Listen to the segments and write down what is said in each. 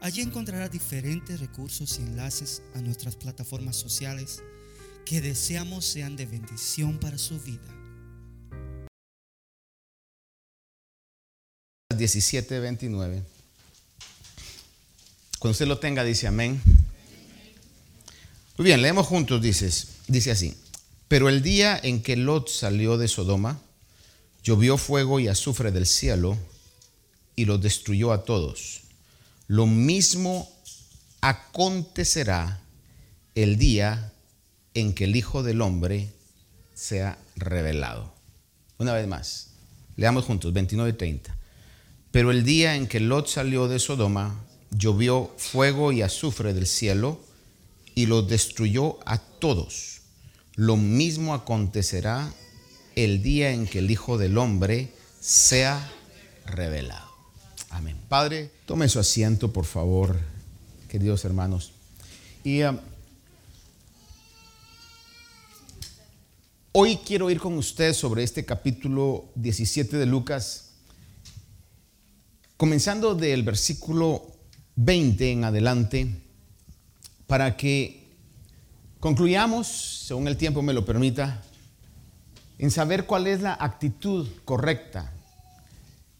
Allí encontrará diferentes recursos y enlaces a nuestras plataformas sociales que deseamos sean de bendición para su vida. 17:29. Cuando usted lo tenga, dice amén. Muy bien, leemos juntos, dices, dice así. Pero el día en que Lot salió de Sodoma, llovió fuego y azufre del cielo y los destruyó a todos. Lo mismo acontecerá el día en que el Hijo del Hombre sea revelado. Una vez más, leamos juntos, 29 y 30. Pero el día en que Lot salió de Sodoma, llovió fuego y azufre del cielo y lo destruyó a todos. Lo mismo acontecerá el día en que el Hijo del Hombre sea revelado. Amén. Padre, tome su asiento, por favor, queridos hermanos. Y um, hoy quiero ir con usted sobre este capítulo 17 de Lucas, comenzando del versículo 20 en adelante, para que concluyamos, según el tiempo me lo permita, en saber cuál es la actitud correcta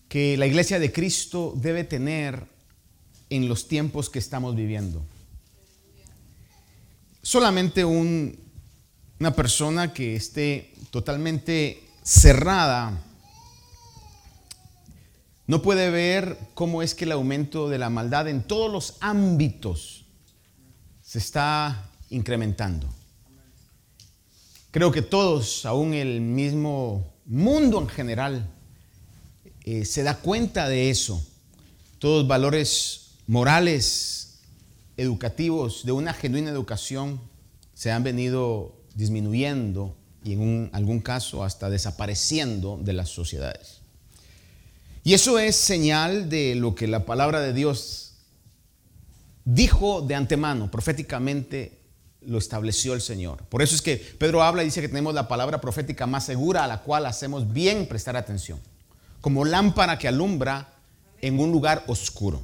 que la iglesia de Cristo debe tener en los tiempos que estamos viviendo. Solamente una persona que esté totalmente cerrada no puede ver cómo es que el aumento de la maldad en todos los ámbitos se está incrementando. Creo que todos, aún el mismo mundo en general, eh, se da cuenta de eso. Todos valores morales, educativos, de una genuina educación, se han venido disminuyendo y en algún caso hasta desapareciendo de las sociedades. Y eso es señal de lo que la palabra de Dios dijo de antemano, proféticamente lo estableció el Señor. Por eso es que Pedro habla y dice que tenemos la palabra profética más segura a la cual hacemos bien prestar atención como lámpara que alumbra en un lugar oscuro.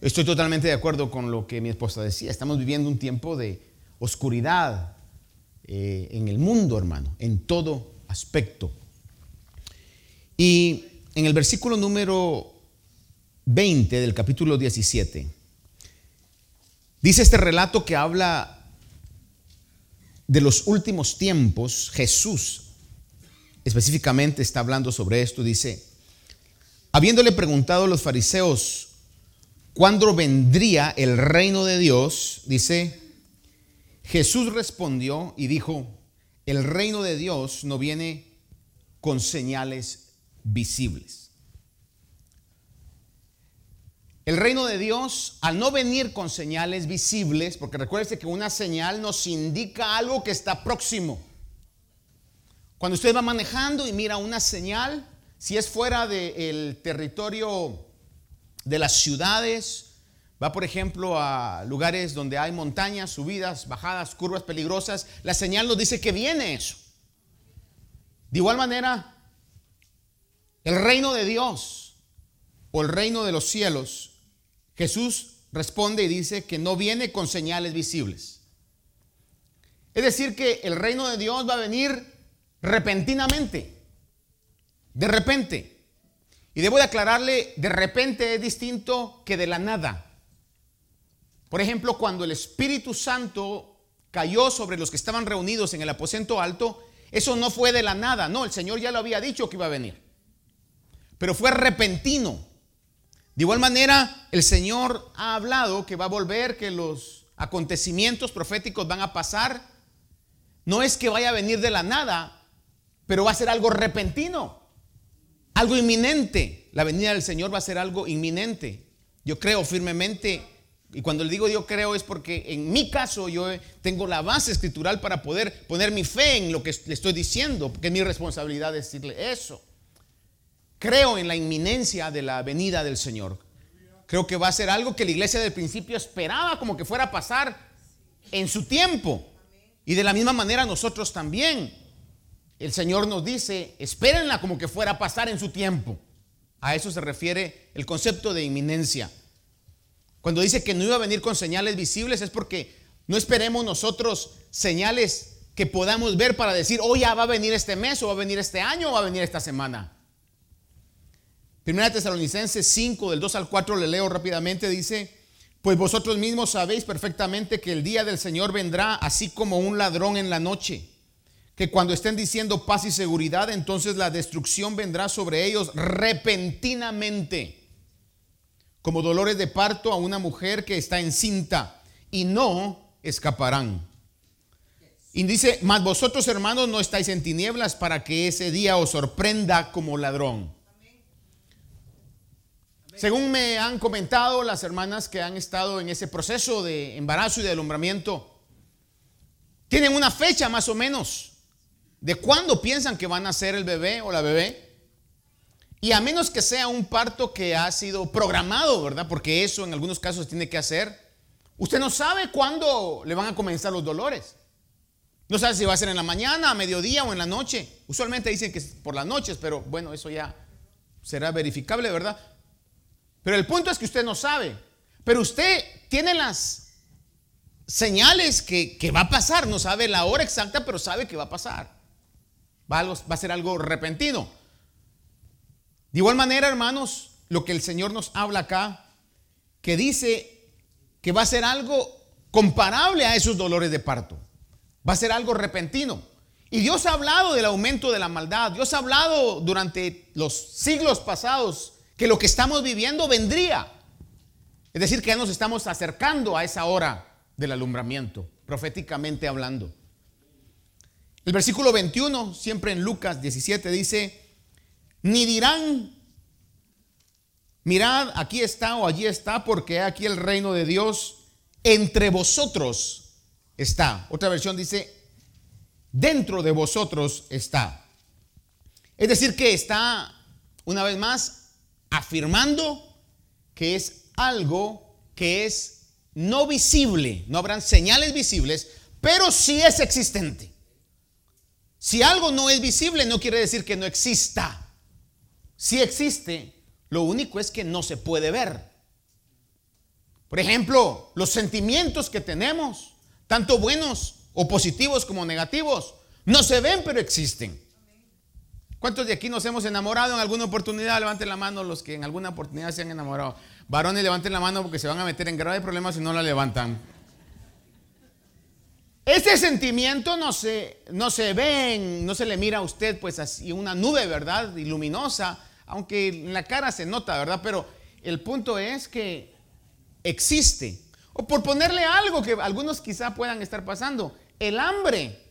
Estoy totalmente de acuerdo con lo que mi esposa decía. Estamos viviendo un tiempo de oscuridad eh, en el mundo, hermano, en todo aspecto. Y en el versículo número 20 del capítulo 17, dice este relato que habla de los últimos tiempos. Jesús específicamente está hablando sobre esto. Dice, Habiéndole preguntado a los fariseos cuándo vendría el reino de Dios, dice, Jesús respondió y dijo, el reino de Dios no viene con señales visibles. El reino de Dios, al no venir con señales visibles, porque recuerde que una señal nos indica algo que está próximo. Cuando usted va manejando y mira una señal, si es fuera del territorio de las ciudades, va por ejemplo a lugares donde hay montañas, subidas, bajadas, curvas peligrosas, la señal nos dice que viene eso. De igual manera, el reino de Dios o el reino de los cielos, Jesús responde y dice que no viene con señales visibles. Es decir, que el reino de Dios va a venir repentinamente. De repente. Y debo de aclararle, de repente es distinto que de la nada. Por ejemplo, cuando el Espíritu Santo cayó sobre los que estaban reunidos en el aposento alto, eso no fue de la nada, no, el Señor ya lo había dicho que iba a venir. Pero fue repentino. De igual manera, el Señor ha hablado que va a volver, que los acontecimientos proféticos van a pasar. No es que vaya a venir de la nada, pero va a ser algo repentino. Algo inminente. La venida del Señor va a ser algo inminente. Yo creo firmemente Y cuando le digo yo creo es porque en mi caso yo tengo la base escritural para poder poner mi fe en lo que le estoy diciendo, porque es mi responsabilidad decirle eso. Creo en la inminencia de la venida del Señor. Creo que va a ser algo que la iglesia del principio esperaba como que fuera a pasar en su tiempo. Y de la misma manera nosotros también. El Señor nos dice, espérenla como que fuera a pasar en su tiempo. A eso se refiere el concepto de inminencia. Cuando dice que no iba a venir con señales visibles es porque no esperemos nosotros señales que podamos ver para decir, oh, ya va a venir este mes, o va a venir este año, o va a venir esta semana. Primera Tesalonicenses 5, del 2 al 4, le leo rápidamente, dice, pues vosotros mismos sabéis perfectamente que el día del Señor vendrá así como un ladrón en la noche, que cuando estén diciendo paz y seguridad, entonces la destrucción vendrá sobre ellos repentinamente, como dolores de parto a una mujer que está encinta, y no escaparán. Y dice, mas vosotros hermanos no estáis en tinieblas para que ese día os sorprenda como ladrón. Según me han comentado las hermanas que han estado en ese proceso de embarazo y de alumbramiento, tienen una fecha más o menos de cuándo piensan que van a ser el bebé o la bebé. Y a menos que sea un parto que ha sido programado, ¿verdad? Porque eso en algunos casos tiene que hacer. Usted no sabe cuándo le van a comenzar los dolores. No sabe si va a ser en la mañana, a mediodía o en la noche. Usualmente dicen que es por las noches, pero bueno, eso ya será verificable, ¿verdad? Pero el punto es que usted no sabe. Pero usted tiene las señales que, va a pasar. No sabe la hora exacta, pero sabe que va a pasar. Va a, ser algo repentino. De igual manera, hermanos, lo que el Señor nos habla acá, que dice que va a ser algo comparable a esos dolores de parto. Va a ser algo repentino. Y Dios ha hablado del aumento de la maldad. Dios ha hablado durante los siglos pasados que lo que estamos viviendo vendría. Es decir, que ya nos estamos acercando a esa hora del alumbramiento, proféticamente hablando. El versículo 21, siempre en Lucas 17, dice, ni dirán, mirad, aquí está o allí está, porque aquí el reino de Dios entre vosotros está. Otra versión dice, dentro de vosotros está. Es decir, que está, una vez más, afirmando que es algo que es no visible, no habrán señales visibles, pero sí es existente. Si algo no es visible no quiere decir que no exista. Si existe, lo único es que no se puede ver. Por ejemplo, los sentimientos que tenemos, tanto buenos o positivos como negativos, no se ven pero existen. ¿Cuántos de aquí nos hemos enamorado en alguna oportunidad? Levanten la mano los que en alguna oportunidad se han enamorado. Varones, levanten la mano porque se van a meter en graves problemas si no la levantan. Ese sentimiento no se, no se ve, no se le mira a usted pues así una nube, ¿verdad? Y luminosa, aunque en la cara se nota, ¿verdad? Pero el punto es que existe. O por ponerle algo que algunos quizá puedan estar pasando, el hambre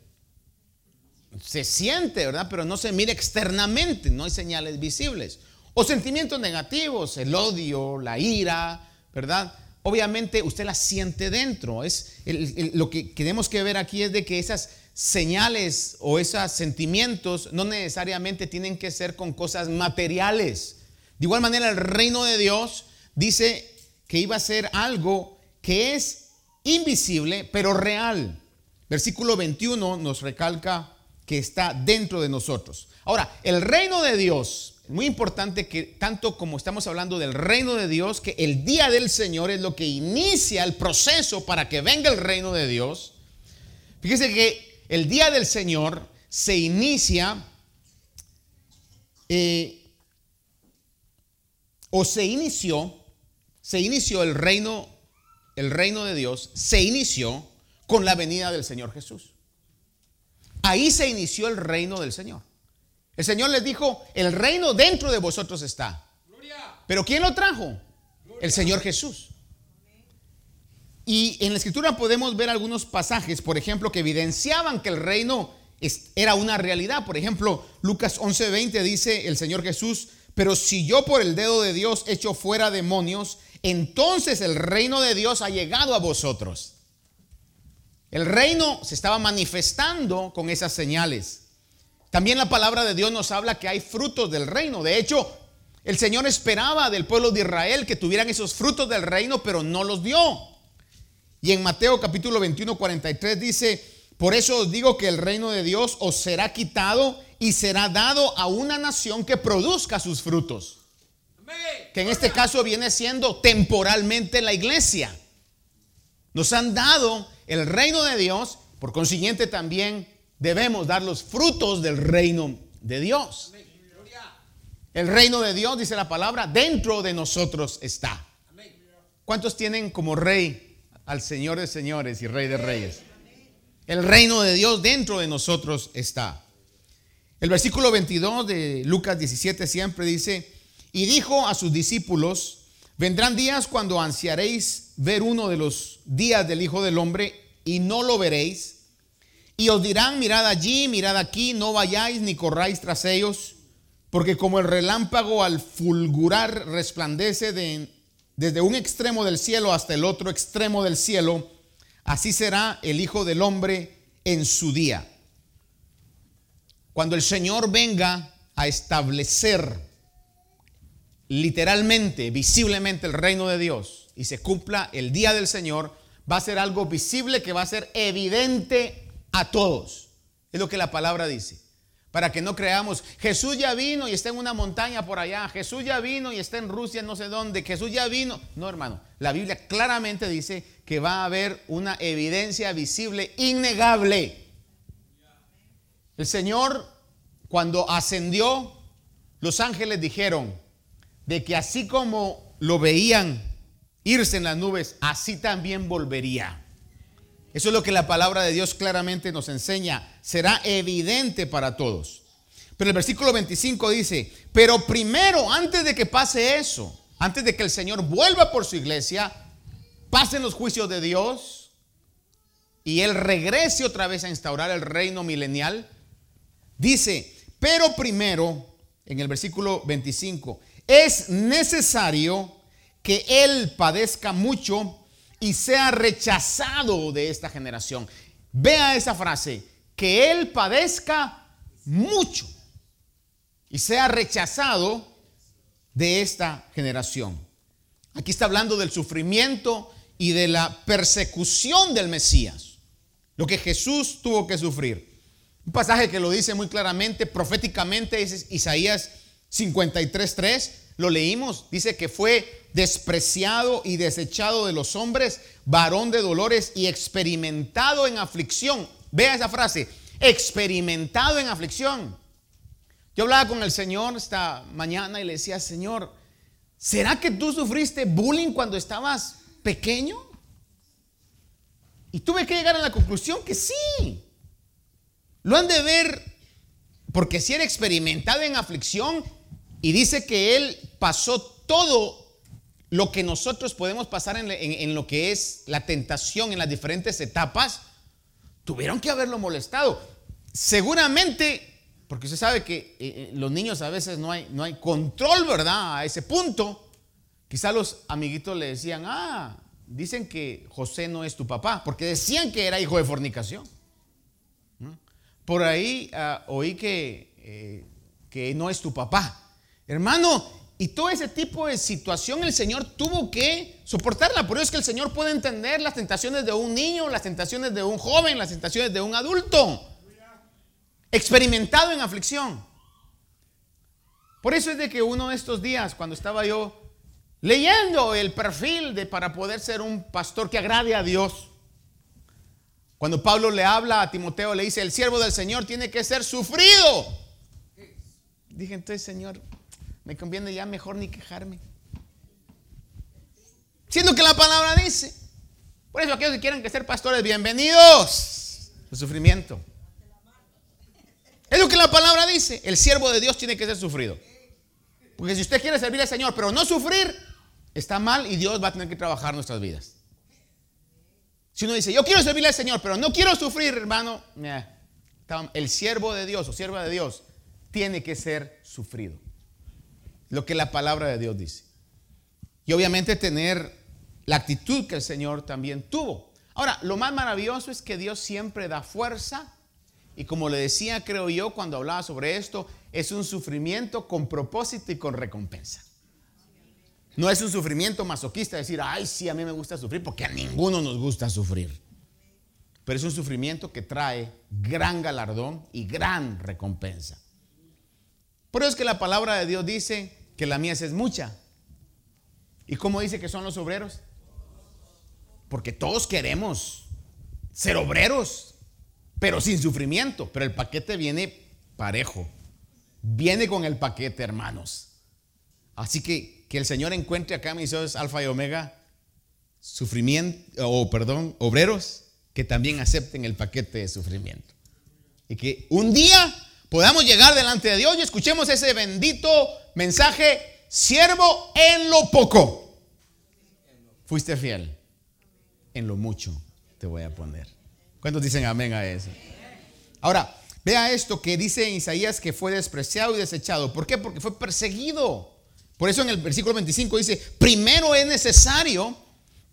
se siente, ¿verdad? Pero no se mira externamente, no hay señales visibles. O sentimientos negativos, el odio, la ira, ¿verdad? Obviamente usted la siente dentro. Es lo que tenemos que ver aquí es de que esas señales o esos sentimientos no necesariamente tienen que ser con cosas materiales. De igual manera, el reino de Dios dice que iba a ser algo que es invisible, pero real. Versículo 21 nos recalca que está dentro de nosotros. Ahora, el reino de Dios, muy importante que tanto como estamos hablando del reino de Dios, que el día del Señor es lo que inicia el proceso para que venga el reino de Dios. Fíjese que el día del Señor se inicia eh, o se inició, se inició el reino, el reino de Dios, se inició con la venida del Señor Jesús. Ahí se inició el reino del Señor. El Señor les dijo, el reino dentro de vosotros está. Pero ¿quién lo trajo? El Señor Jesús. Y en la escritura podemos ver algunos pasajes, por ejemplo, que evidenciaban que el reino era una realidad. Por ejemplo, Lucas 11:20 dice el Señor Jesús, pero si yo por el dedo de Dios echo fuera demonios, entonces el reino de Dios ha llegado a vosotros. El reino se estaba manifestando con esas señales. También la palabra de Dios nos habla que hay frutos del reino. De hecho, el Señor esperaba del pueblo de Israel que tuvieran esos frutos del reino, pero no los dio. Y en Mateo capítulo 21, 43 dice, por eso os digo que el reino de Dios os será quitado y será dado a una nación que produzca sus frutos. Que en este caso viene siendo temporalmente la iglesia. Nos han dado el reino de Dios, por consiguiente también debemos dar los frutos del reino de Dios. El reino de Dios, dice la palabra, dentro de nosotros está. ¿Cuántos tienen como rey al Señor de señores y rey de reyes? El reino de Dios dentro de nosotros está. El versículo 22 de Lucas 17 siempre dice, y dijo a sus discípulos, vendrán días cuando ansiaréis ver uno de los días del Hijo del Hombre y no lo veréis. Y os dirán, mirad allí, mirad aquí, no vayáis ni corráis tras ellos, porque como el relámpago al fulgurar resplandece desde un extremo del cielo hasta el otro extremo del cielo, así será el Hijo del Hombre en su día. Cuando el Señor venga a establecer literalmente, visiblemente el reino de Dios y se cumpla el día del Señor, va a ser algo visible que va a ser evidente a todos. Es lo que la palabra dice. Para que no creamos, Jesús ya vino y está en una montaña por allá, Jesús ya vino y está en Rusia no sé dónde, Jesús ya vino. No, hermano, la Biblia claramente dice que va a haber una evidencia visible, innegable. El Señor, cuando ascendió, los ángeles dijeron, de que así como lo veían irse en las nubes, así también volvería. Eso es lo que la palabra de Dios claramente nos enseña. Será evidente para todos. Pero el versículo 25 dice, pero primero, antes de que pase eso, antes de que el Señor vuelva por su iglesia, pasen los juicios de Dios y Él regrese otra vez a instaurar el reino milenial, dice, pero primero, en el versículo 25, es necesario que Él padezca mucho y sea rechazado de esta generación. Vea esa frase, que Él padezca mucho y sea rechazado de esta generación. Aquí está hablando del sufrimiento y de la persecución del Mesías, lo que Jesús tuvo que sufrir. Un pasaje que lo dice muy claramente, proféticamente, es Isaías 53.3, lo leímos, dice que fue despreciado y desechado de los hombres, varón de dolores y experimentado en aflicción. Vea esa frase, experimentado en aflicción. Yo hablaba con el Señor esta mañana y le decía, Señor, ¿será que tú sufriste bullying cuando estabas pequeño? Y tuve que llegar a la conclusión que sí. Lo han de ver, porque si era experimentado en aflicción, y dice que Él pasó todo lo que nosotros podemos pasar en, lo que es la tentación en las diferentes etapas, tuvieron que haberlo molestado. Seguramente, porque usted sabe que eh, eh, los niños a veces no hay, no hay control, ¿verdad? A ese punto. Quizá los amiguitos le decían, ah, dicen que José no es tu papá, porque decían que era hijo de fornicación. Por ahí ah, oí que, eh, que no es tu papá. Hermano, y todo ese tipo de situación el Señor tuvo que soportarla. Por eso es que el Señor puede entender las tentaciones de un niño, las tentaciones de un joven, las tentaciones de un adulto. Experimentado en aflicción. Por eso es de que uno de estos días, cuando estaba yo leyendo el perfil de para poder ser un pastor que agrade a Dios, cuando Pablo le habla a Timoteo, le dice, el siervo del Señor tiene que ser sufrido. Dije entonces, Señor, me conviene ya mejor ni quejarme. Siendo que la palabra dice. Por eso aquellos que quieran ser pastores, bienvenidos. El sufrimiento. Es lo que la palabra dice. El siervo de Dios tiene que ser sufrido. Porque si usted quiere servir al Señor, pero no sufrir, está mal y Dios va a tener que trabajar nuestras vidas. Si uno dice, yo quiero servirle al Señor, pero no quiero sufrir, hermano, el siervo de Dios o sierva de Dios tiene que ser sufrido lo que la palabra de Dios dice. y obviamente tener la actitud que el Señor también tuvo. Ahora, lo más maravilloso es que Dios siempre da fuerza y como le decía, creo yo, cuando hablaba sobre esto, es un sufrimiento con propósito y con recompensa. No es un sufrimiento masoquista, decir, ay, sí, a mí me gusta sufrir, porque a ninguno nos gusta sufrir. Pero es un sufrimiento que trae gran galardón y gran recompensa. Por eso es que la palabra de Dios dice que la mies es mucha. ¿Y cómo dice que son los obreros? Porque todos queremos ser obreros, pero sin sufrimiento. Pero el paquete viene parejo. Viene con el paquete, hermanos. Así que que el Señor encuentre acá, mis hijos, alfa y omega, sufrimiento, o perdón, obreros que también acepten el paquete de sufrimiento. Y que un día podamos llegar delante de Dios y escuchemos ese bendito mensaje, siervo en lo poco. Fuiste fiel, en lo mucho te voy a poner. ¿Cuántos dicen amén a eso? Ahora, vea esto que dice Isaías que fue despreciado y desechado. ¿Por qué? Porque fue perseguido. Por eso en el versículo 25 dice, primero es necesario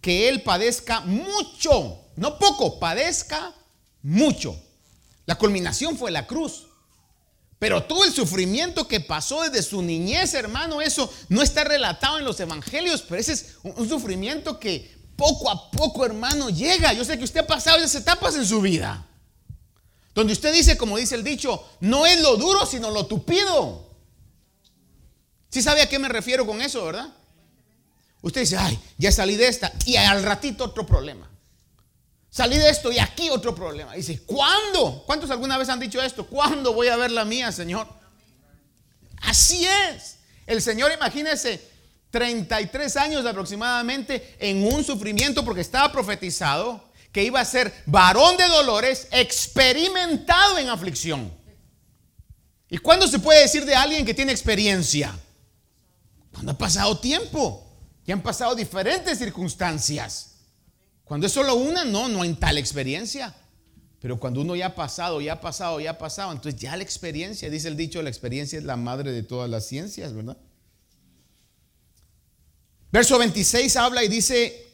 que Él padezca mucho, no poco, padezca mucho. La culminación fue la cruz. Pero todo el sufrimiento que pasó desde su niñez, hermano, eso no está relatado en los evangelios, pero ese es un sufrimiento que poco a poco, hermano, llega. Yo sé que usted ha pasado esas etapas en su vida. Donde usted dice, como dice el dicho, no es lo duro, sino lo tupido. ¿Sí sabe a qué me refiero con eso, verdad? Usted dice, ay, ya salí de esta y al ratito otro problema. Salí de esto y aquí otro problema. Dice, ¿cuándo? ¿Cuántos alguna vez han dicho esto? ¿Cuándo voy a ver la mía, Señor? Así es. El Señor, imagínese, 33 años aproximadamente en un sufrimiento porque estaba profetizado que iba a ser varón de dolores, experimentado en aflicción. ¿Y cuándo se puede decir de alguien que tiene experiencia? Cuando ha pasado tiempo y han pasado diferentes circunstancias. Cuando es solo una, no, no hay tal experiencia. Pero cuando uno ya ha pasado, ya ha pasado, ya ha pasado, entonces ya la experiencia, dice el dicho, la experiencia es la madre de todas las ciencias, ¿verdad? Verso 26 habla y dice,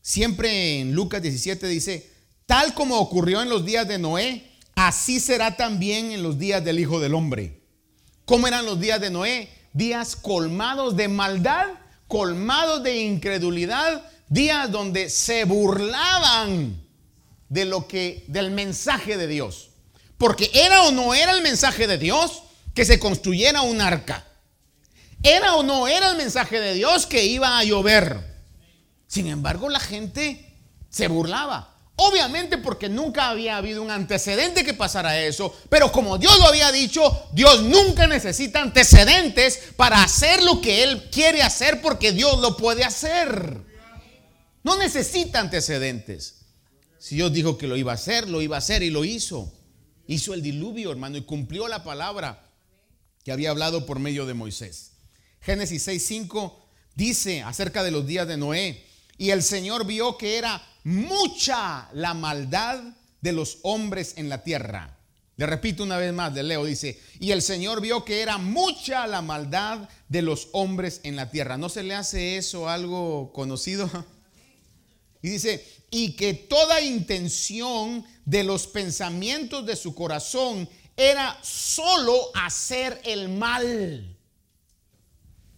siempre en Lucas 17 dice, tal como ocurrió en los días de Noé, así será también en los días del Hijo del Hombre. ¿Cómo eran los días de Noé? días colmados de maldad, colmados de incredulidad, días donde se burlaban de lo que del mensaje de Dios. Porque era o no era el mensaje de Dios que se construyera un arca. Era o no era el mensaje de Dios que iba a llover. Sin embargo, la gente se burlaba. Obviamente porque nunca había habido un antecedente que pasara eso, pero como Dios lo había dicho, Dios nunca necesita antecedentes para hacer lo que Él quiere hacer porque Dios lo puede hacer. No necesita antecedentes. Si Dios dijo que lo iba a hacer, lo iba a hacer y lo hizo. Hizo el diluvio, hermano, y cumplió la palabra que había hablado por medio de Moisés. Génesis 6:5 dice acerca de los días de Noé, y el Señor vio que era mucha la maldad de los hombres en la tierra. Le repito una vez más, de Leo dice, y el Señor vio que era mucha la maldad de los hombres en la tierra. ¿No se le hace eso algo conocido? Y dice, y que toda intención de los pensamientos de su corazón era solo hacer el mal.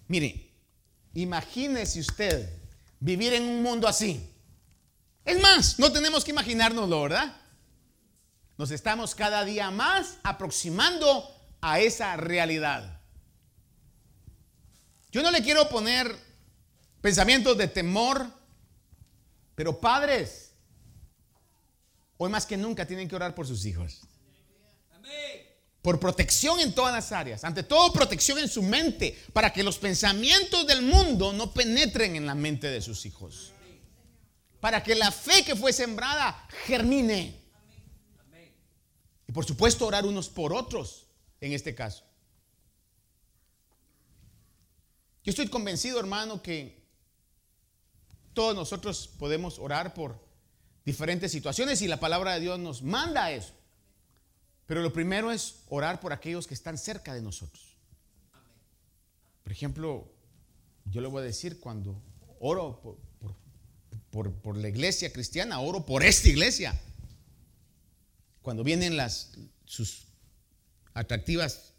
Mire, imagínese usted vivir en un mundo así. Es más, no tenemos que imaginárnoslo, ¿verdad? Nos estamos cada día más aproximando a esa realidad. Yo no le quiero poner pensamientos de temor, pero padres, hoy más que nunca tienen que orar por sus hijos. Por protección en todas las áreas. Ante todo, protección en su mente, para que los pensamientos del mundo no penetren en la mente de sus hijos para que la fe que fue sembrada germine. Y por supuesto orar unos por otros en este caso. Yo estoy convencido, hermano, que todos nosotros podemos orar por diferentes situaciones y la palabra de Dios nos manda eso. Pero lo primero es orar por aquellos que están cerca de nosotros. Por ejemplo, yo le voy a decir cuando oro por, por, la iglesia cristiana, oro por esta iglesia. Cuando vienen las, sus atractivas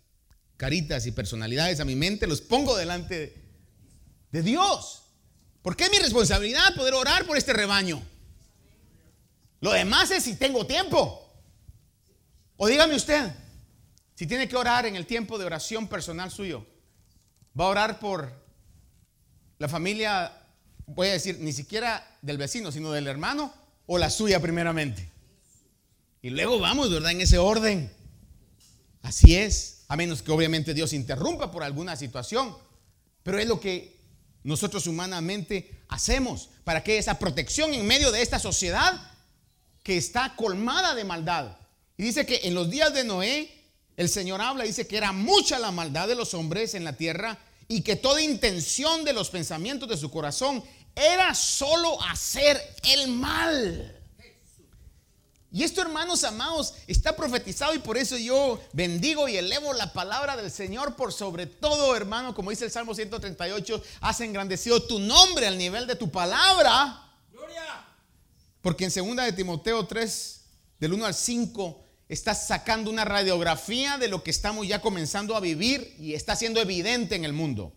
caritas y personalidades a mi mente, los pongo delante de Dios. Porque es mi responsabilidad poder orar por este rebaño. Lo demás es si tengo tiempo. O dígame usted, si tiene que orar en el tiempo de oración personal suyo, va a orar por la familia, voy a decir, ni siquiera del vecino, sino del hermano o la suya primeramente. Y luego vamos, ¿verdad? En ese orden. Así es, a menos que obviamente Dios interrumpa por alguna situación. Pero es lo que nosotros humanamente hacemos para que esa protección en medio de esta sociedad que está colmada de maldad. Y dice que en los días de Noé, el Señor habla, dice que era mucha la maldad de los hombres en la tierra y que toda intención de los pensamientos de su corazón era solo hacer el mal. Y esto, hermanos amados, está profetizado y por eso yo bendigo y elevo la palabra del Señor por sobre todo, hermano, como dice el Salmo 138, has engrandecido tu nombre al nivel de tu palabra. Porque en segunda de Timoteo 3, del 1 al 5, está sacando una radiografía de lo que estamos ya comenzando a vivir y está siendo evidente en el mundo.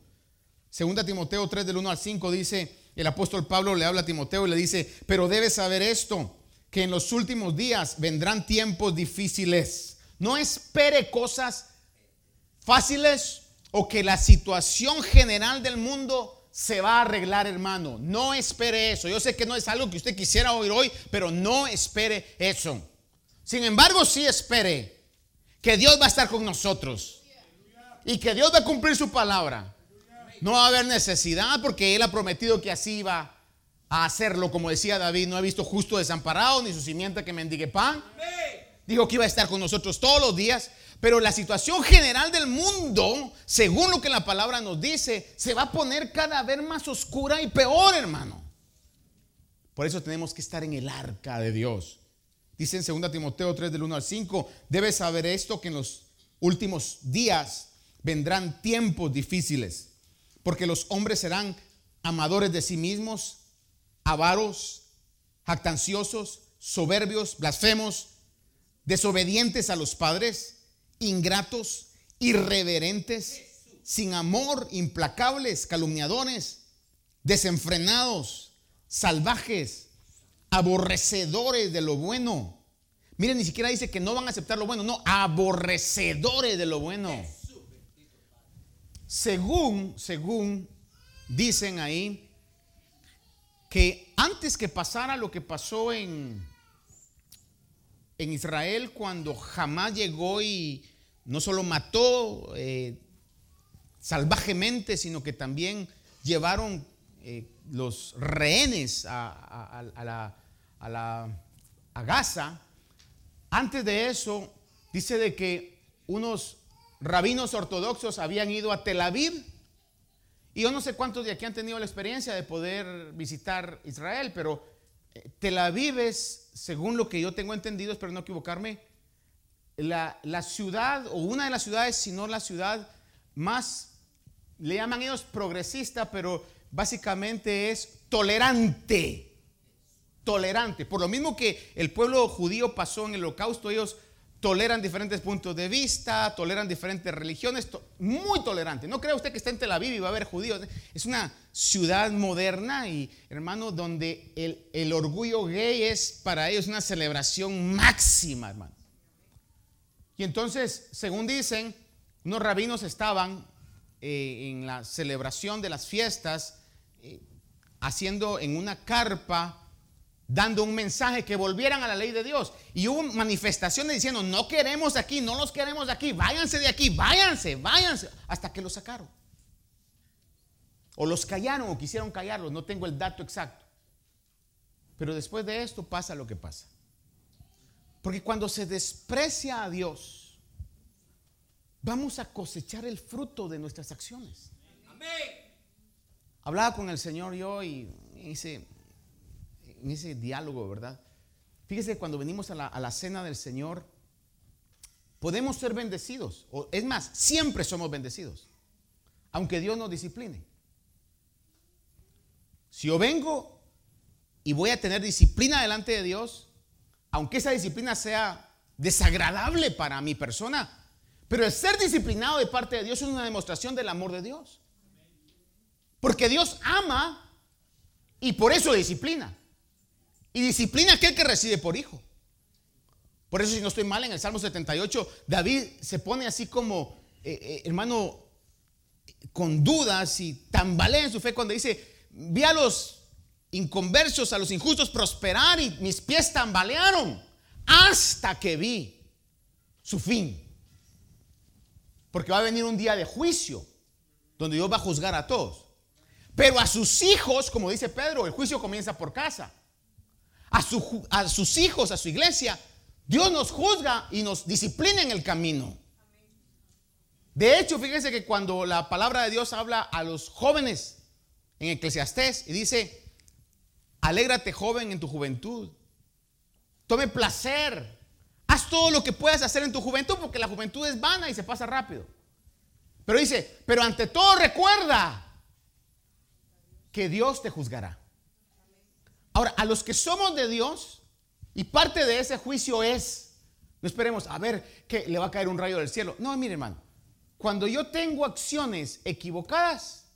Segunda Timoteo 3, del 1 al 5, dice, el apóstol Pablo le habla a Timoteo y le dice, pero debes saber esto que en los últimos días vendrán tiempos difíciles. No espere cosas fáciles o que la situación general del mundo se va a arreglar, hermano. No espere eso. Yo sé que no es algo que usted quisiera oír hoy, pero no espere eso. Sin embargo, sí espere que Dios va a estar con nosotros y que Dios va a cumplir su palabra. No va a haber necesidad porque Él ha prometido que así va a hacerlo, como decía David, no he visto justo desamparado ni su simiente que mendigue pan. Dijo que iba a estar con nosotros todos los días, pero la situación general del mundo, según lo que la palabra nos dice, se va a poner cada vez más oscura y peor, hermano. Por eso tenemos que estar en el arca de Dios. Dice en 2 Timoteo 3 del 1 al 5, debes saber esto que en los últimos días vendrán tiempos difíciles, porque los hombres serán amadores de sí mismos, avaros, jactanciosos, soberbios, blasfemos, desobedientes a los padres, ingratos, irreverentes, sin amor, implacables, calumniadores, desenfrenados, salvajes, aborrecedores de lo bueno. Miren, ni siquiera dice que no van a aceptar lo bueno, no, aborrecedores de lo bueno. Según, según dicen ahí, que antes que pasara lo que pasó en, en Israel cuando jamás llegó y no solo mató eh, salvajemente, sino que también llevaron eh, los rehenes a, la, a, la, a Gaza, antes de eso dice de que unos rabinos ortodoxos habían ido a Tel Aviv y yo no sé cuántos de aquí han tenido la experiencia de poder visitar Israel, pero eh, Tel Aviv es, según lo que yo tengo entendido, espero no equivocarme, la, la ciudad o una de las ciudades, si no la ciudad más, le llaman ellos progresista, pero básicamente es tolerante. Tolerante. Por lo mismo que el pueblo judío pasó en el holocausto, ellos toleran diferentes puntos de vista, toleran diferentes religiones, muy tolerante. No crea usted que está en Tel Aviv y va a haber judíos. Es una ciudad moderna y, hermano, donde el, el orgullo gay es para ellos una celebración máxima, hermano. Y entonces, según dicen, unos rabinos estaban eh, en la celebración de las fiestas, eh, haciendo en una carpa dando un mensaje que volvieran a la ley de Dios. Y hubo manifestaciones diciendo, no queremos aquí, no los queremos aquí, váyanse de aquí, váyanse, váyanse, hasta que los sacaron. O los callaron o quisieron callarlos, no tengo el dato exacto. Pero después de esto pasa lo que pasa. Porque cuando se desprecia a Dios, vamos a cosechar el fruto de nuestras acciones. Hablaba con el Señor yo y dice, en ese diálogo, ¿verdad? Fíjese, cuando venimos a la, cena del Señor, podemos ser bendecidos. O, es más, siempre somos bendecidos. Aunque Dios nos discipline. Si yo vengo y voy a tener disciplina delante de Dios, aunque esa disciplina sea desagradable para mi persona, pero el ser disciplinado de parte de Dios es una demostración del amor de Dios. Porque Dios ama y por eso disciplina. Y disciplina aquel que recibe por hijo. Por eso si no estoy mal, en el Salmo 78, David se pone así como, eh, eh, hermano, con dudas y tambalea en su fe cuando dice, vi a los inconversos, a los injustos prosperar y mis pies tambalearon hasta que vi su fin. Porque va a venir un día de juicio donde Dios va a juzgar a todos. Pero a sus hijos, como dice Pedro, el juicio comienza por casa. A, sus hijos, a su iglesia, Dios nos juzga y nos disciplina en el camino. De hecho, fíjense que cuando la palabra de Dios habla a los jóvenes en Eclesiastés y dice, alégrate joven en tu juventud, tome placer, haz todo lo que puedas hacer en tu juventud porque la juventud es vana y se pasa rápido. Pero dice, pero ante todo recuerda que Dios te juzgará. Ahora, a los que somos de Dios, y parte de ese juicio es, no esperemos a ver que le va a caer un rayo del cielo. No, mire hermano, cuando yo tengo acciones equivocadas,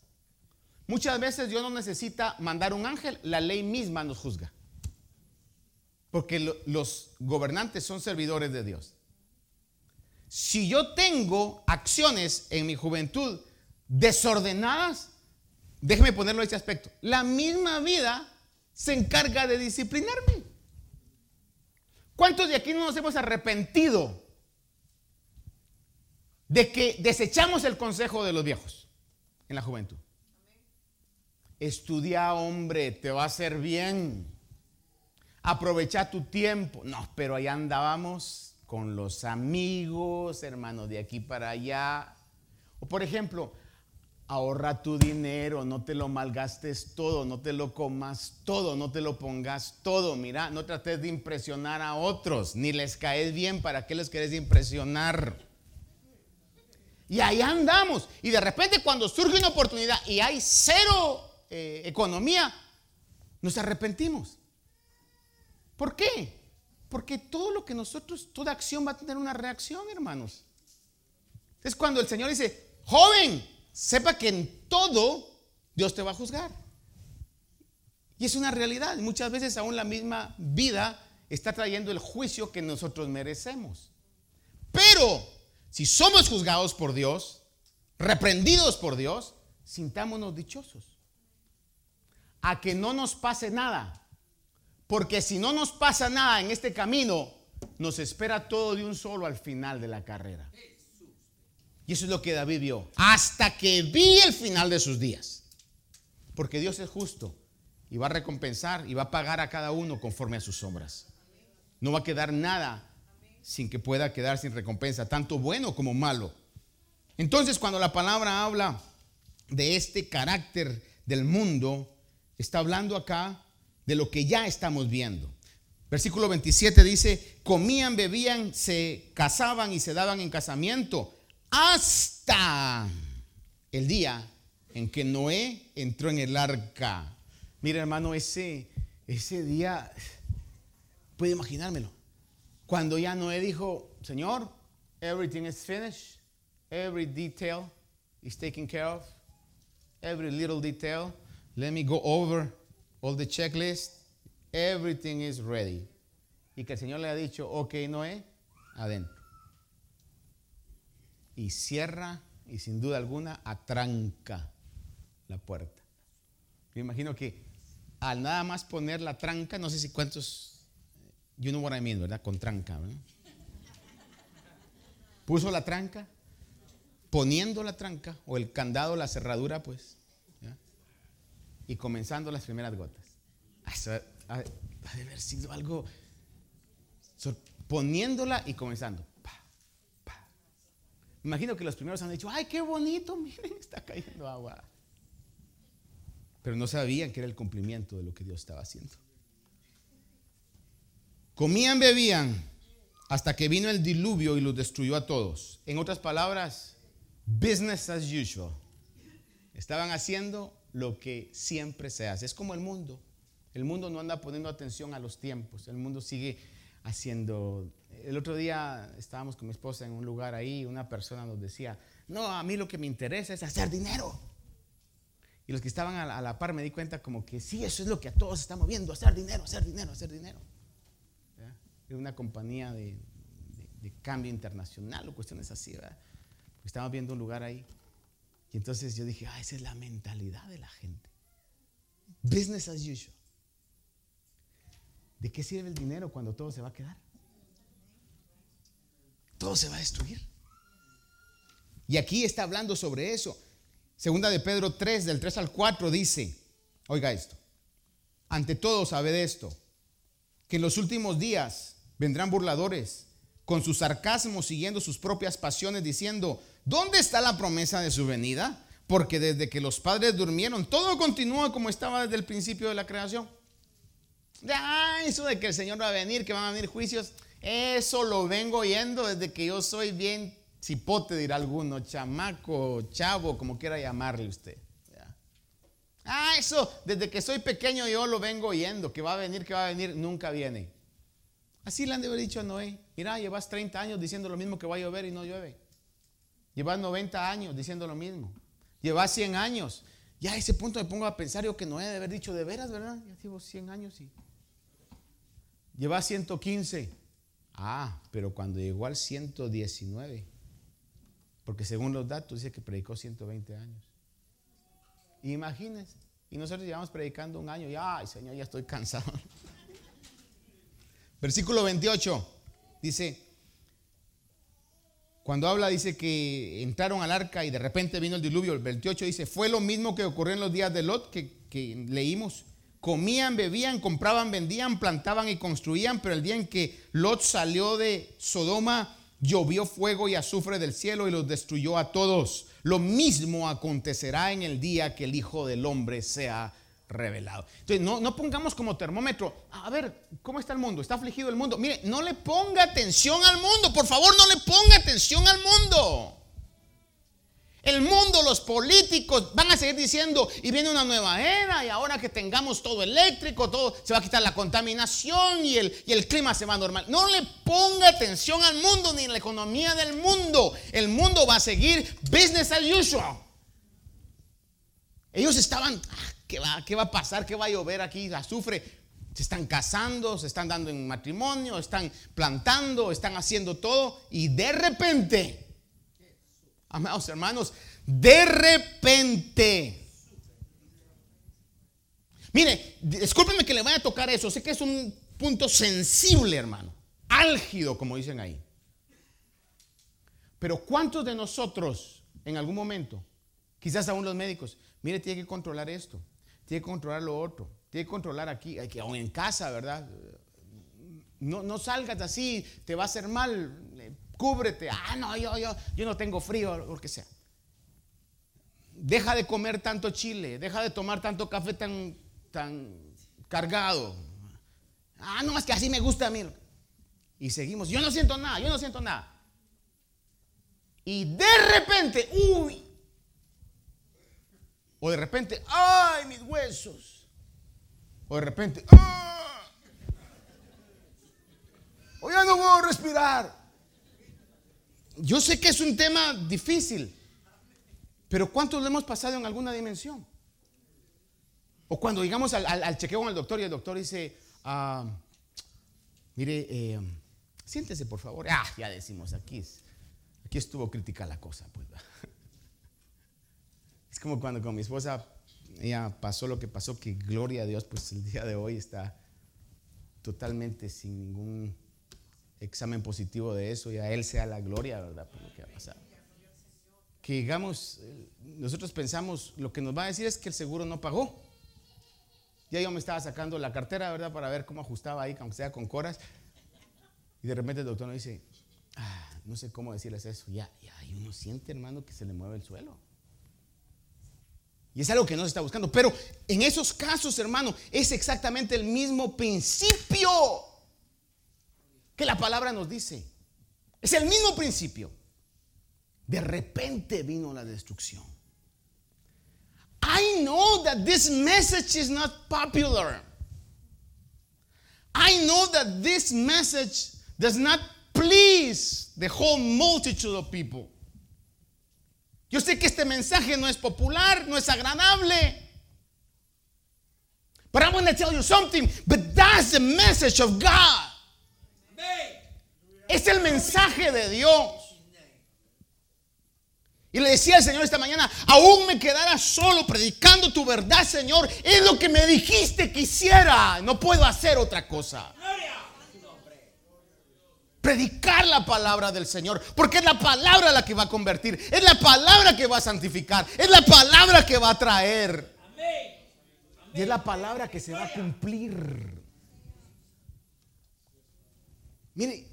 muchas veces Dios no necesita mandar un ángel, la ley misma nos juzga. Porque los gobernantes son servidores de Dios. Si yo tengo acciones en mi juventud desordenadas, déjeme ponerlo en este aspecto. La misma vida se encarga de disciplinarme. ¿Cuántos de aquí no nos hemos arrepentido de que desechamos el consejo de los viejos en la juventud? Estudia, hombre, te va a hacer bien. Aprovecha tu tiempo. No, pero ahí andábamos con los amigos, hermanos, de aquí para allá. O por ejemplo, ahorra tu dinero, no te lo malgastes todo, no te lo comas todo, no te lo pongas todo. Mira, no trates de impresionar a otros, ni les caes bien, ¿para qué les querés impresionar? Y ahí andamos. Y de repente cuando surge una oportunidad y hay cero eh, economía, nos arrepentimos. ¿Por qué? Porque todo lo que nosotros, toda acción va a tener una reacción, hermanos. Es cuando el Señor dice, joven, sepa que en todo Dios te va a juzgar. Y es una realidad. Muchas veces aún la misma vida está trayendo el juicio que nosotros merecemos. Pero si somos juzgados por Dios, reprendidos por Dios, sintámonos dichosos. A que no nos pase nada. Porque si no nos pasa nada en este camino, nos espera todo de un solo al final de la carrera. Y eso es lo que David vio. Hasta que vi el final de sus días. Porque Dios es justo y va a recompensar y va a pagar a cada uno conforme a sus obras. No va a quedar nada sin que pueda quedar sin recompensa, tanto bueno como malo. Entonces, cuando la palabra habla de este carácter del mundo, está hablando acá de lo que ya estamos viendo. Versículo 27 dice, comían, bebían, se casaban y se daban en casamiento hasta el día en que Noé entró en el arca. Mira, hermano, ese, ese día, puede imaginármelo. Cuando ya Noé dijo, Señor, everything is finished, every detail is taken care of, every little detail, let me go over all the checklist, everything is ready. Y que el Señor le ha dicho, ok, Noé, adentro y cierra y sin duda alguna atranca la puerta. Me imagino que al nada más poner la tranca, no sé si cuántos, you know what I mean, ¿verdad? Con tranca, Puso la tranca, poniendo la tranca o el candado, la cerradura, pues, y comenzando las primeras gotas. Ha de haber sido algo, poniéndola y comenzando. Imagino que los primeros han dicho, ay, qué bonito, miren, está cayendo agua. Pero no sabían que era el cumplimiento de lo que Dios estaba haciendo. Comían, bebían, hasta que vino el diluvio y los destruyó a todos. En otras palabras, business as usual. Estaban haciendo lo que siempre se hace. Es como el mundo. El mundo no anda poniendo atención a los tiempos. El mundo sigue haciendo... El otro día estábamos con mi esposa en un lugar ahí una persona nos decía, no, a mí lo que me interesa es hacer dinero. Y los que estaban a la, par me di cuenta como que sí, eso es lo que a todos estamos viendo, hacer dinero, hacer dinero, hacer dinero. Es una compañía de, cambio internacional o cuestiones así, ¿verdad? Estamos viendo un lugar ahí. Y entonces yo dije, ah, esa es la mentalidad de la gente. Business as usual. ¿De qué sirve el dinero cuando todo se va a quedar? Todo se va a destruir. Y aquí está hablando sobre eso. Segunda de Pedro 3, del 3 al 4 dice, oiga esto, ante todo sabed esto, que en los últimos días vendrán burladores con su sarcasmo siguiendo sus propias pasiones diciendo, ¿dónde está la promesa de su venida? Porque desde que los padres durmieron, todo continúa como estaba desde el principio de la creación. Ah, eso de que el Señor va a venir, que van a venir juicios, eso lo vengo oyendo desde que yo soy bien cipote, dirá alguno, chamaco, chavo, como quiera llamarle usted. Ah, eso, desde que soy pequeño yo lo vengo oyendo, que va a venir, que va a venir, nunca viene. Así le han de haber dicho a Noé, mira, llevas 30 años diciendo lo mismo que va a llover y no llueve. Llevas 90 años diciendo lo mismo. Llevas 100 años. Ya a ese punto me pongo a pensar yo que Noé debe haber dicho de veras, ¿verdad? Ya llevo 100 años y... Llevas 115. Ah, pero cuando llegó al 119, porque según los datos dice que predicó 120 años. Imagínense. Y nosotros llevamos predicando un año y, ay Señor, ya estoy cansado. Versículo 28 dice, cuando habla dice que entraron al arca y de repente vino el diluvio. El 28 dice, fue lo mismo que ocurrió en los días de Lot que, que leímos. Comían, bebían, compraban, vendían, plantaban y construían, pero el día en que Lot salió de Sodoma, llovió fuego y azufre del cielo y los destruyó a todos. Lo mismo acontecerá en el día que el Hijo del Hombre sea revelado. Entonces, no, no, pongamos como termómetro, a ver, ¿cómo está el mundo? ¿Está afligido el mundo? Mire, no le ponga atención al mundo, por favor, no le ponga atención al mundo. El mundo, los políticos van a seguir diciendo, y viene una nueva era, y ahora que tengamos todo eléctrico, todo se va a quitar la contaminación y el, y el clima se va a normal. No le ponga atención al mundo ni a la economía del mundo. El mundo va a seguir business as usual. Ellos estaban, ah, ¿qué va, ¿qué va a pasar? ¿Qué va a llover aquí? Azufre. Se están casando, se están dando en matrimonio, están plantando, están haciendo todo, y de repente amados hermanos, de repente. Mire, discúlpenme que le vaya a tocar eso, sé que es un punto sensible, hermano, álgido, como dicen ahí. Pero ¿cuántos de nosotros en algún momento, quizás aún los médicos, mire, tiene que controlar esto, tiene que controlar lo otro, tiene que controlar aquí, que aún en casa, ¿verdad? No, no salgas así, te va a hacer mal, cúbrete. Ah, no, yo, yo, yo no tengo frío, lo que sea. Deja de comer tanto chile, deja de tomar tanto café tan, tan cargado. Ah, no, es que así me gusta a mí. Y seguimos, yo no siento nada, yo no siento nada. Y de repente, uy. O de repente, ay, mis huesos. O de repente, ah. O ya no puedo respirar. Yo sé que es un tema difícil, pero ¿cuántos lo hemos pasado en alguna dimensión? O cuando llegamos al, chequeo con el doctor y el doctor dice, ah, mire, eh, siéntese por favor. Ah, ya decimos, aquí, aquí estuvo crítica la cosa. Pues. Es como cuando con mi esposa, ella pasó lo que pasó, que gloria a Dios, pues el día de hoy está totalmente sin ningún examen positivo de eso y a Él sea la gloria, ¿verdad? Por lo que ha pasado. Que digamos, nosotros pensamos, lo que nos va a decir es que el seguro no pagó. Ya yo me estaba sacando la cartera, ¿verdad? Para ver cómo ajustaba ahí, aunque sea con coras. Y de repente el doctor nos dice, ah, no sé cómo decirles eso. Ya, ya, y uno siente, hermano, que se le mueve el suelo. Y es algo que no se está buscando. Pero en esos casos, hermano, es exactamente el mismo principio que la palabra nos dice. Es el mismo principio. De repente vino la destrucción. I know that this message is not popular. I know that this message does not please the whole multitude of people. Yo sé que este mensaje no es popular, no es agradable. But I want to tell you something, but that's the message of God. Es el mensaje de Dios. Y le decía al Señor esta mañana, aún me quedara solo predicando tu verdad, Señor. Es lo que me dijiste que hiciera. No puedo hacer otra cosa. Predicar la palabra del Señor. Porque es la palabra la que va a convertir. Es la palabra que va a santificar. Es la palabra que va a traer. Y es la palabra que se va a cumplir. Mire,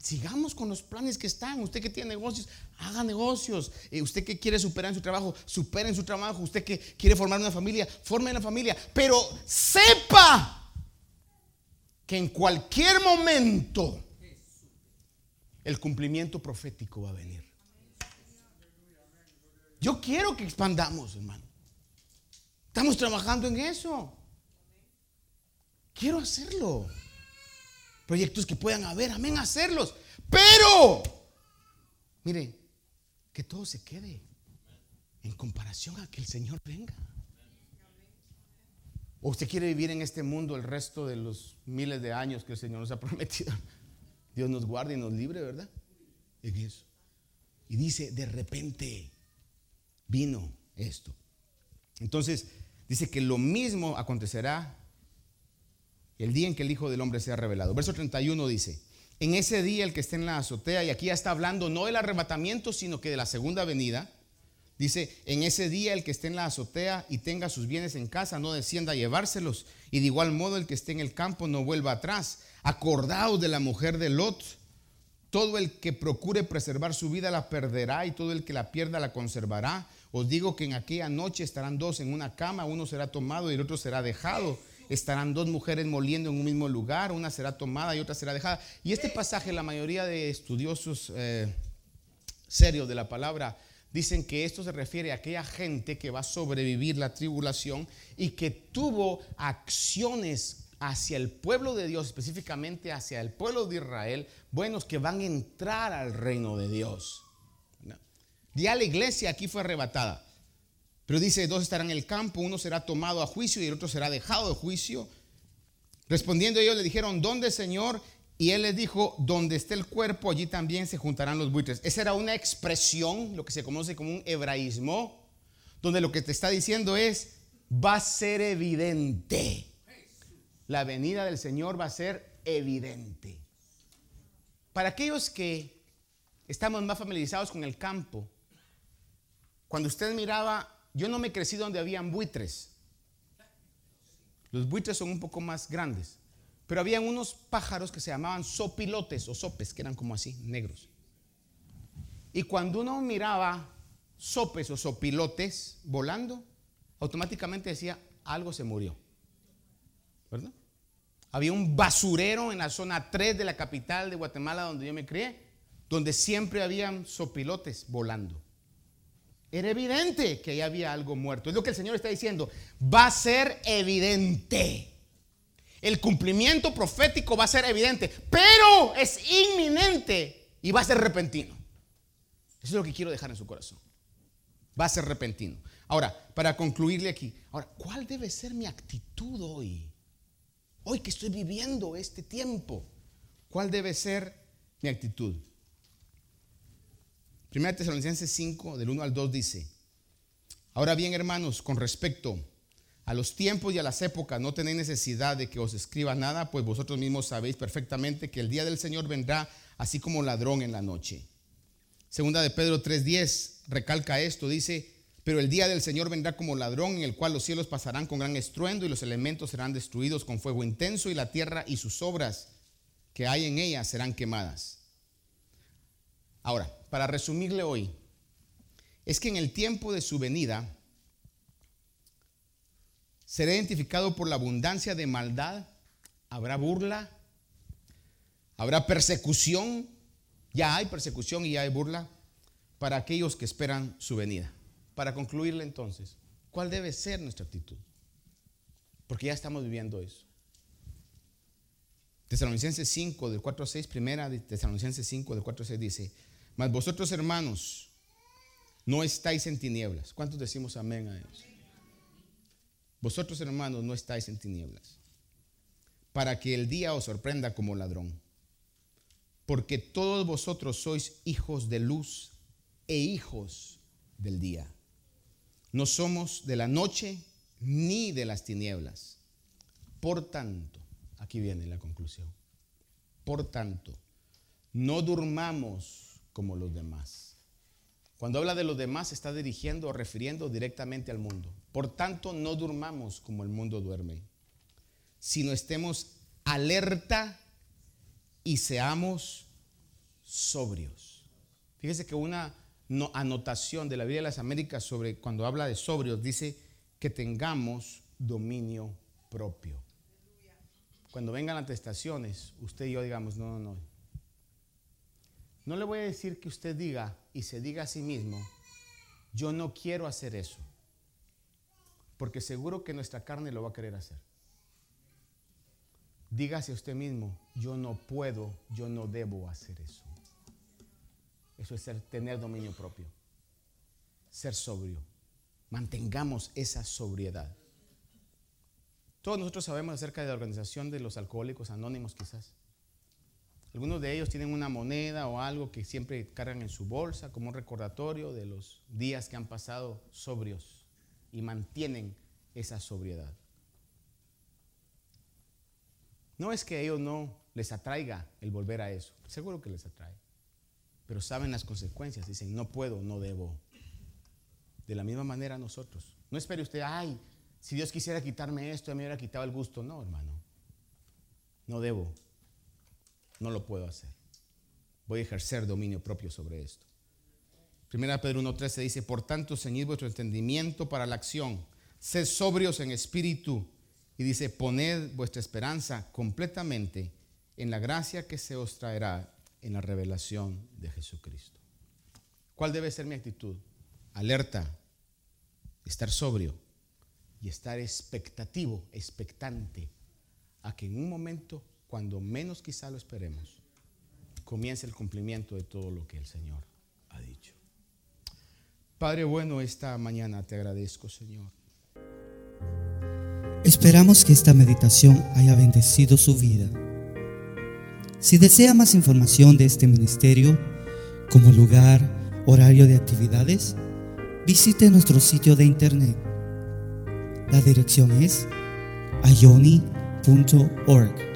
sigamos con los planes que están. Usted que tiene negocios, haga negocios. Eh, usted que quiere superar en su trabajo, supere en su trabajo. Usted que quiere formar una familia, forme una familia. Pero sepa que en cualquier momento el cumplimiento profético va a venir. Yo quiero que expandamos, hermano. Estamos trabajando en eso. Quiero hacerlo proyectos que puedan haber, amén, hacerlos. Pero, mire, que todo se quede en comparación a que el Señor venga. ¿O usted quiere vivir en este mundo el resto de los miles de años que el Señor nos ha prometido? Dios nos guarde y nos libre, ¿verdad? En eso. Y dice, de repente vino esto. Entonces, dice que lo mismo acontecerá el día en que el Hijo del Hombre sea revelado. Verso 31 dice, en ese día el que esté en la azotea, y aquí ya está hablando no del arrebatamiento, sino que de la segunda venida, dice, en ese día el que esté en la azotea y tenga sus bienes en casa, no descienda a llevárselos, y de igual modo el que esté en el campo no vuelva atrás. Acordaos de la mujer de Lot. Todo el que procure preservar su vida la perderá y todo el que la pierda la conservará. Os digo que en aquella noche estarán dos en una cama, uno será tomado y el otro será dejado estarán dos mujeres moliendo en un mismo lugar, una será tomada y otra será dejada. Y este pasaje, la mayoría de estudiosos eh, serios de la palabra dicen que esto se refiere a aquella gente que va a sobrevivir la tribulación y que tuvo acciones hacia el pueblo de Dios, específicamente hacia el pueblo de Israel, buenos que van a entrar al reino de Dios. Ya la iglesia aquí fue arrebatada. Pero dice, dos estarán en el campo, uno será tomado a juicio y el otro será dejado de juicio. Respondiendo ellos le dijeron, ¿dónde Señor? Y él les dijo, donde esté el cuerpo, allí también se juntarán los buitres. Esa era una expresión, lo que se conoce como un hebraísmo, donde lo que te está diciendo es, va a ser evidente. La venida del Señor va a ser evidente. Para aquellos que estamos más familiarizados con el campo, cuando usted miraba yo no me crecí donde habían buitres. Los buitres son un poco más grandes. Pero habían unos pájaros que se llamaban sopilotes o sopes, que eran como así, negros. Y cuando uno miraba sopes o sopilotes volando, automáticamente decía, algo se murió. ¿Verdad? Había un basurero en la zona 3 de la capital de Guatemala, donde yo me crié, donde siempre habían sopilotes volando. Era evidente que ahí había algo muerto. Es lo que el Señor está diciendo. Va a ser evidente. El cumplimiento profético va a ser evidente, pero es inminente y va a ser repentino. Eso es lo que quiero dejar en su corazón. Va a ser repentino. Ahora, para concluirle aquí, ahora, ¿cuál debe ser mi actitud hoy? Hoy que estoy viviendo este tiempo, ¿cuál debe ser mi actitud? 1 Tesalonicenses 5, del 1 al 2 dice, ahora bien hermanos, con respecto a los tiempos y a las épocas, no tenéis necesidad de que os escriba nada, pues vosotros mismos sabéis perfectamente que el día del Señor vendrá así como ladrón en la noche. Segunda de Pedro 3:10 recalca esto, dice, pero el día del Señor vendrá como ladrón en el cual los cielos pasarán con gran estruendo y los elementos serán destruidos con fuego intenso y la tierra y sus obras que hay en ella serán quemadas. Ahora, para resumirle hoy, es que en el tiempo de su venida será identificado por la abundancia de maldad, habrá burla, habrá persecución, ya hay persecución y ya hay burla para aquellos que esperan su venida. Para concluirle entonces, ¿Cuál debe ser nuestra actitud? Porque ya estamos viviendo eso. Tesalonicenses 5, del 4 a 6, primera de Tesalonicenses 5, del 4 a 6 dice, mas vosotros hermanos, no estáis en tinieblas. ¿Cuántos decimos amén a eso? Vosotros hermanos no estáis en tinieblas, para que el día os sorprenda como ladrón. Porque todos vosotros sois hijos de luz e hijos del día. No somos de la noche ni de las tinieblas. Por tanto, aquí viene la conclusión. Por tanto, no durmamos como los demás. Cuando habla de los demás, está dirigiendo o refiriendo directamente al mundo. Por tanto, no durmamos como el mundo duerme, sino estemos alerta y seamos sobrios. Fíjese que una anotación de la Biblia de las Américas sobre cuando habla de sobrios dice que tengamos dominio propio. Cuando vengan las testaciones, usted y yo digamos, no, no, no. No le voy a decir que usted diga y se diga a sí mismo, yo no quiero hacer eso. Porque seguro que nuestra carne lo va a querer hacer. Dígase a usted mismo, yo no puedo, yo no debo hacer eso. Eso es ser, tener dominio propio. Ser sobrio. Mantengamos esa sobriedad. Todos nosotros sabemos acerca de la organización de los alcohólicos anónimos quizás. Algunos de ellos tienen una moneda o algo que siempre cargan en su bolsa como un recordatorio de los días que han pasado sobrios y mantienen esa sobriedad. No es que a ellos no les atraiga el volver a eso, seguro que les atrae pero saben las consecuencias. Dicen, no puedo, no debo. De la misma manera nosotros. No espere usted, ay, si Dios quisiera quitarme esto, me hubiera quitado el gusto. No, hermano. No debo. No lo puedo hacer. Voy a ejercer dominio propio sobre esto. Primera Pedro 1.13 dice, por tanto, ceñid vuestro entendimiento para la acción. Sed sobrios en espíritu. Y dice, poned vuestra esperanza completamente en la gracia que se os traerá en la revelación de Jesucristo. ¿Cuál debe ser mi actitud? Alerta, estar sobrio y estar expectativo, expectante, a que en un momento, cuando menos quizá lo esperemos, comience el cumplimiento de todo lo que el Señor ha dicho. Padre bueno, esta mañana te agradezco, Señor. Esperamos que esta meditación haya bendecido su vida si desea más información de este ministerio, como lugar, horario de actividades, visite nuestro sitio de internet. La dirección es ayoni.org.